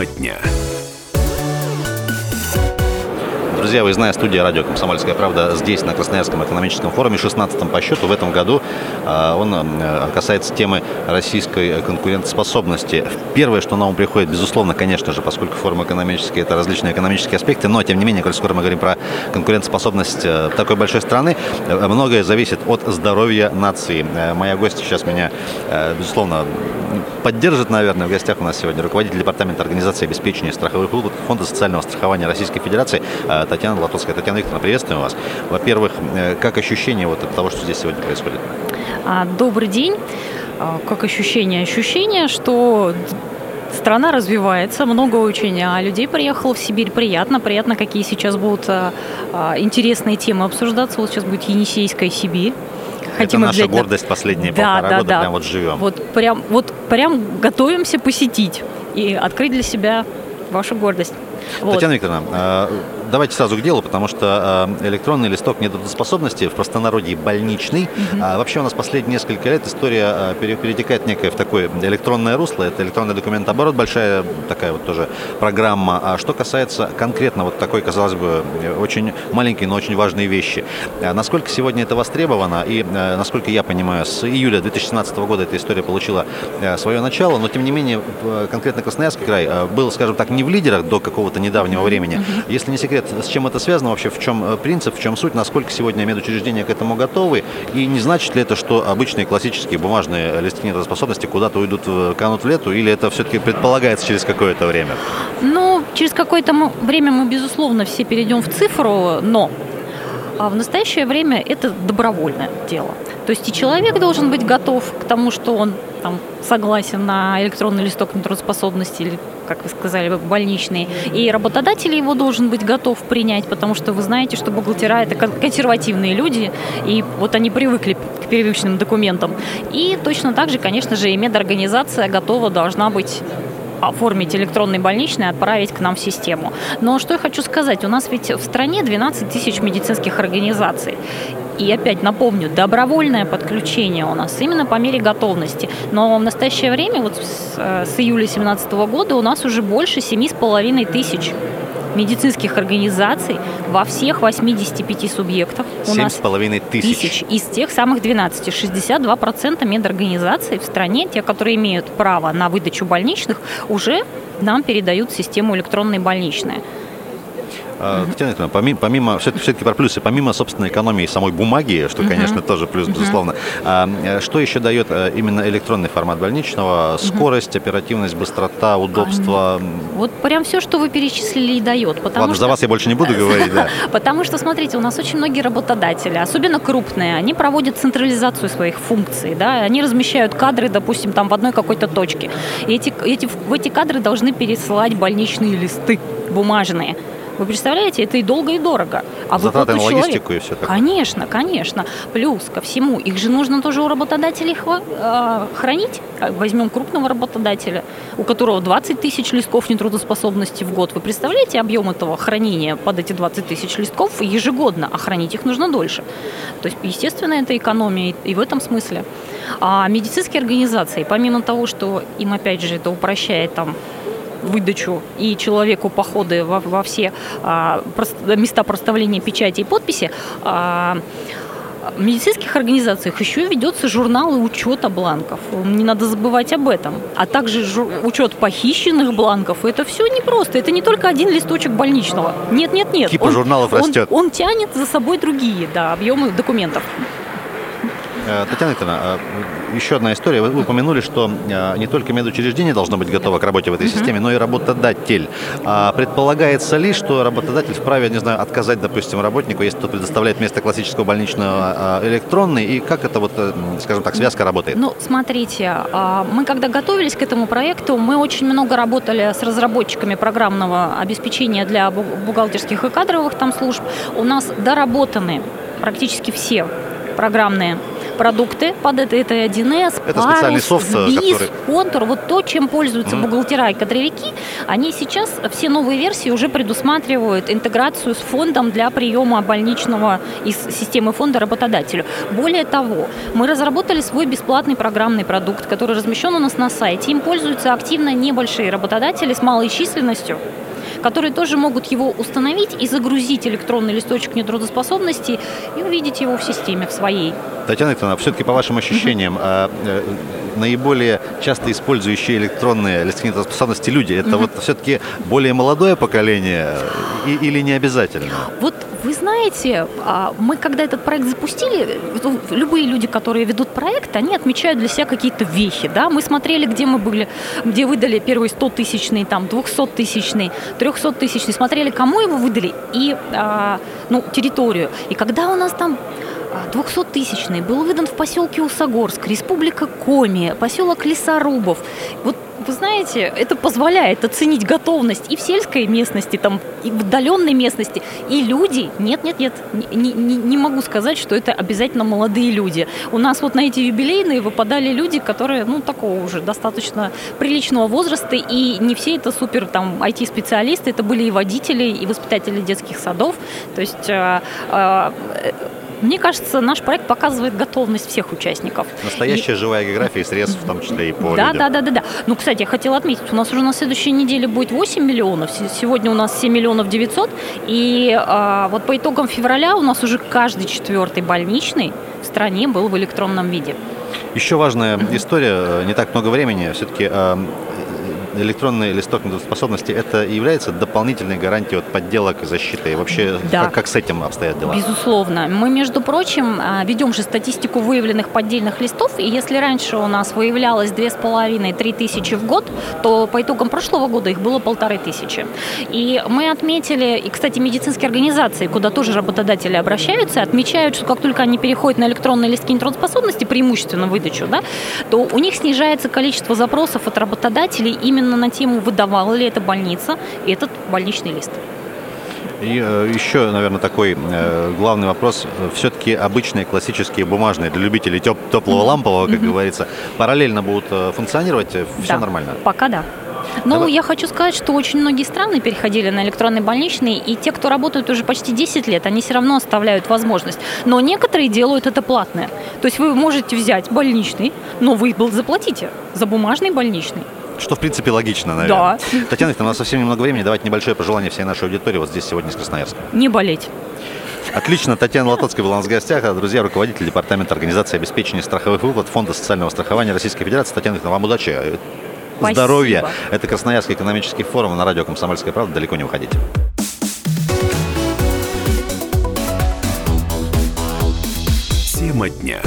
Тема дня. Друзья, вы знаете, студия радио «Комсомольская правда» здесь, на Красноярском экономическом форуме, 16-м по счету в этом году. А, он э, касается темы российской конкурентоспособности. Первое, что на ум приходит, безусловно, конечно же, поскольку форум экономический – это различные экономические аспекты, но, тем не менее, коль скоро мы говорим про конкурентоспособность э, такой большой страны, э, многое зависит от здоровья нации. Моя гостья сейчас меня, безусловно, поддержит, наверное. В гостях у нас сегодня руководитель департамента организации обеспечения страховых выплат Фонда социального страхования Российской Федерации Татьяна Латовская. Татьяна Викторовна, приветствуем вас. Во-первых, э, как ощущение вот от того, что здесь сегодня происходит? А, добрый день. А, как ощущение? Ощущение, что страна развивается, много очень а людей приехало в Сибирь. Приятно, приятно, какие сейчас будут интересные темы обсуждаться. Вот сейчас будет Енисейская Сибирь. Хотим Это наша гордость последние да, полтора да, года, да. прям вот живем. Вот прям, вот прям готовимся посетить и открыть для себя вашу гордость. Вот. Татьяна Викторовна, давайте сразу к делу, потому что э, электронный листок нетрудоспособности в простонародье больничный. Угу. А вообще у нас последние несколько лет история э, перетекает некое в такое электронное русло. Это электронный документооборот, большая такая вот тоже программа. А что касается конкретно вот такой, казалось бы, очень маленькой, но очень важной вещи. А насколько сегодня это востребовано и, э, насколько я понимаю, с июля 2017 года эта история получила свое начало, но тем не менее конкретно Красноярский край был, скажем так, не в лидерах до какого-то недавнего времени. Если не секрет, секрет, с чем это связано вообще, в чем э, принцип, в чем суть, насколько сегодня медучреждения к этому готовы, и не значит ли это, что обычные классические бумажные листы нетрудоспособности куда-то уйдут, канут в лету, или это все-таки предполагается через какое-то время? Ну, через какое-то время мы, безусловно, все перейдем в цифру, но а в настоящее время это добровольное дело. То есть и человек должен быть готов к тому, что он там, согласен на электронный листок нетрудоспособности или, как вы сказали, больничный. И работодатель его должен быть готов принять, потому что вы знаете, что бухгалтера – это консервативные люди, и вот они привыкли к первичным документам. И точно так же, конечно же, и медорганизация готова должна быть оформить электронный больничный и отправить к нам в систему. Но что я хочу сказать, у нас ведь в стране 12 тысяч медицинских организаций. И опять напомню, добровольное подключение у нас именно по мере готовности. Но в настоящее время, вот с, э, с июля 2017 года, у нас уже больше 7,5 тысяч медицинских организаций во всех 85 субъектах. У нас половиной тысяч. тысяч. Из тех самых 12. 62% медорганизаций в стране, те, которые имеют право на выдачу больничных, уже нам передают систему электронной больничной. А, Татьяна Викторовна, помимо, помимо все-таки про плюсы, помимо собственной экономии самой бумаги, что, конечно, тоже плюс, безусловно, а, что еще дает э, именно электронный формат больничного? Скорость, оперативность, быстрота, удобство? Вот прям все, что вы перечислили, и дает. Потому Ладно, что... за вас я больше не буду говорить, да. Потому что, смотрите, у нас очень многие работодатели, особенно крупные, они проводят централизацию своих функций, да, они размещают кадры, допустим, там в одной какой-то точке. И эти, эти, в эти кадры должны пересылать больничные листы бумажные. Вы представляете, это и долго, и дорого. А Затраты на логистику человек... и все такое. Конечно, конечно. Плюс ко всему, их же нужно тоже у работодателей э, хранить. Возьмем крупного работодателя, у которого 20 тысяч листков нетрудоспособности в год. Вы представляете объем этого хранения под эти 20 тысяч листков ежегодно, а хранить их нужно дольше. То есть, естественно, это экономия и в этом смысле. А медицинские организации, помимо того, что им, опять же, это упрощает там выдачу и человеку походы во, во все а, места проставления печати и подписи, а, в медицинских организациях еще ведется журнал и учета бланков. Не надо забывать об этом. А также учет похищенных бланков. Это все непросто. Это не только один листочек больничного. Нет, нет, нет. Типа он, журналов растет. Он, он тянет за собой другие да, объемы документов. Э, Татьяна Викторовна, э, еще одна история. Вы упомянули, что э, не только медучреждение должно быть готово к работе в этой системе, но и работодатель. А предполагается ли, что работодатель вправе, не знаю, отказать, допустим, работнику, если тот предоставляет вместо классического больничного электронный, и как это вот, скажем так, связка работает? Ну, смотрите, а, мы когда готовились к этому проекту, мы очень много работали с разработчиками программного обеспечения для бухгалтерских и кадровых там служб. У нас доработаны практически все программные продукты под это. Это 1С, Это парус, специальный софт, СБИС, который- контур. Вот то, чем пользуются Мгм. бухгалтера и кадровики, они сейчас, все новые версии уже предусматривают интеграцию с фондом для приема больничного из системы фонда работодателю. Более того, мы разработали свой бесплатный программный продукт, который размещен у нас на сайте. Им пользуются активно небольшие работодатели с малой численностью, которые тоже могут его установить и загрузить электронный листочек нетрудоспособности и увидеть его в системе в своей. Татьяна Викторовна, все-таки по вашим ощущениям, а, э, наиболее часто использующие электронные листки способности люди, это вот все-таки более молодое поколение или не обязательно? Вот вы знаете, а, мы когда этот проект запустили, любые люди, которые ведут проект, они отмечают для себя какие-то вехи, да, мы смотрели, где мы были, где выдали первый 100-тысячный, там, 200-тысячный, 300-тысячный, смотрели, кому его выдали и, а, ну, территорию. И когда у нас там 200-тысячный был выдан в поселке Усогорск, республика Коми, поселок Лесорубов. Вот вы знаете, это позволяет оценить готовность и в сельской местности, там, и в отдаленной местности, и люди. Нет, нет, нет, не, не- не могу сказать, что это обязательно молодые люди. У нас вот на эти юбилейные выпадали люди, которые, ну, такого уже достаточно приличного возраста, и не все это супер там IT-специалисты, это были и водители, и воспитатели детских садов. То есть э, э, мне кажется, наш проект показывает готовность всех участников. Настоящая живая география и средств, в том числе и по Да, людям. да, да, да, да. Ну, кстати, я хотела отметить, у нас уже на следующей неделе будет 8 миллионов. Се- Сегодня у нас 7 миллионов 900. И а, вот по итогам февраля у нас уже каждый четвертый больничный в стране был в электронном виде. Еще важная история, э, не так много времени, все-таки электронный листок недоспособности это является дополнительной гарантией от подделок и защиты. И вообще, Да. как, как с этим обстоят дела? Безусловно. Мы, между прочим, а, ведем же статистику выявленных поддельных листов, и если раньше у нас выявлялось 2,5-3 тысячи в год, то по итогам прошлого года их было полторы тысячи. И мы отметили, и, кстати, медицинские организации, куда тоже работодатели обращаются, отмечают, что как только они переходят на электронные листки нетрудоспособности, преимущественно выдачу, да, то у них снижается количество запросов от работодателей именно на тему, выдавала ли эта больница этот больничный лист. И э, еще, наверное, такой э, главный вопрос. Все-таки обычные классические бумажные для любителей теп- теплого лампового, как говорится, параллельно будут э, функционировать. Все Да, нормально. Пока да. Но Давай. я хочу сказать, что очень многие страны переходили на электронный больничный, и те, кто работают уже почти 10 лет, они все равно оставляют возможность. Но некоторые делают это платное. То есть вы можете взять больничный, но вы заплатите за бумажный больничный. Что, в принципе, логично, наверное. Да. Татьяна, у нас совсем немного времени. Давайте небольшое пожелание всей нашей аудитории вот здесь сегодня из Красноярска. Не болеть. Отлично. Татьяна Лотоцкая была у нас в гостях. А, Друзья, руководитель Департамента организации обеспечения страховых выплат Фонда социального страхования Российской Федерации. Татьяна вам удачи. э, Спасибо. Здоровья. Это Красноярский экономический форум на радио «Комсомольская правда». Далеко не уходите. Тема дня.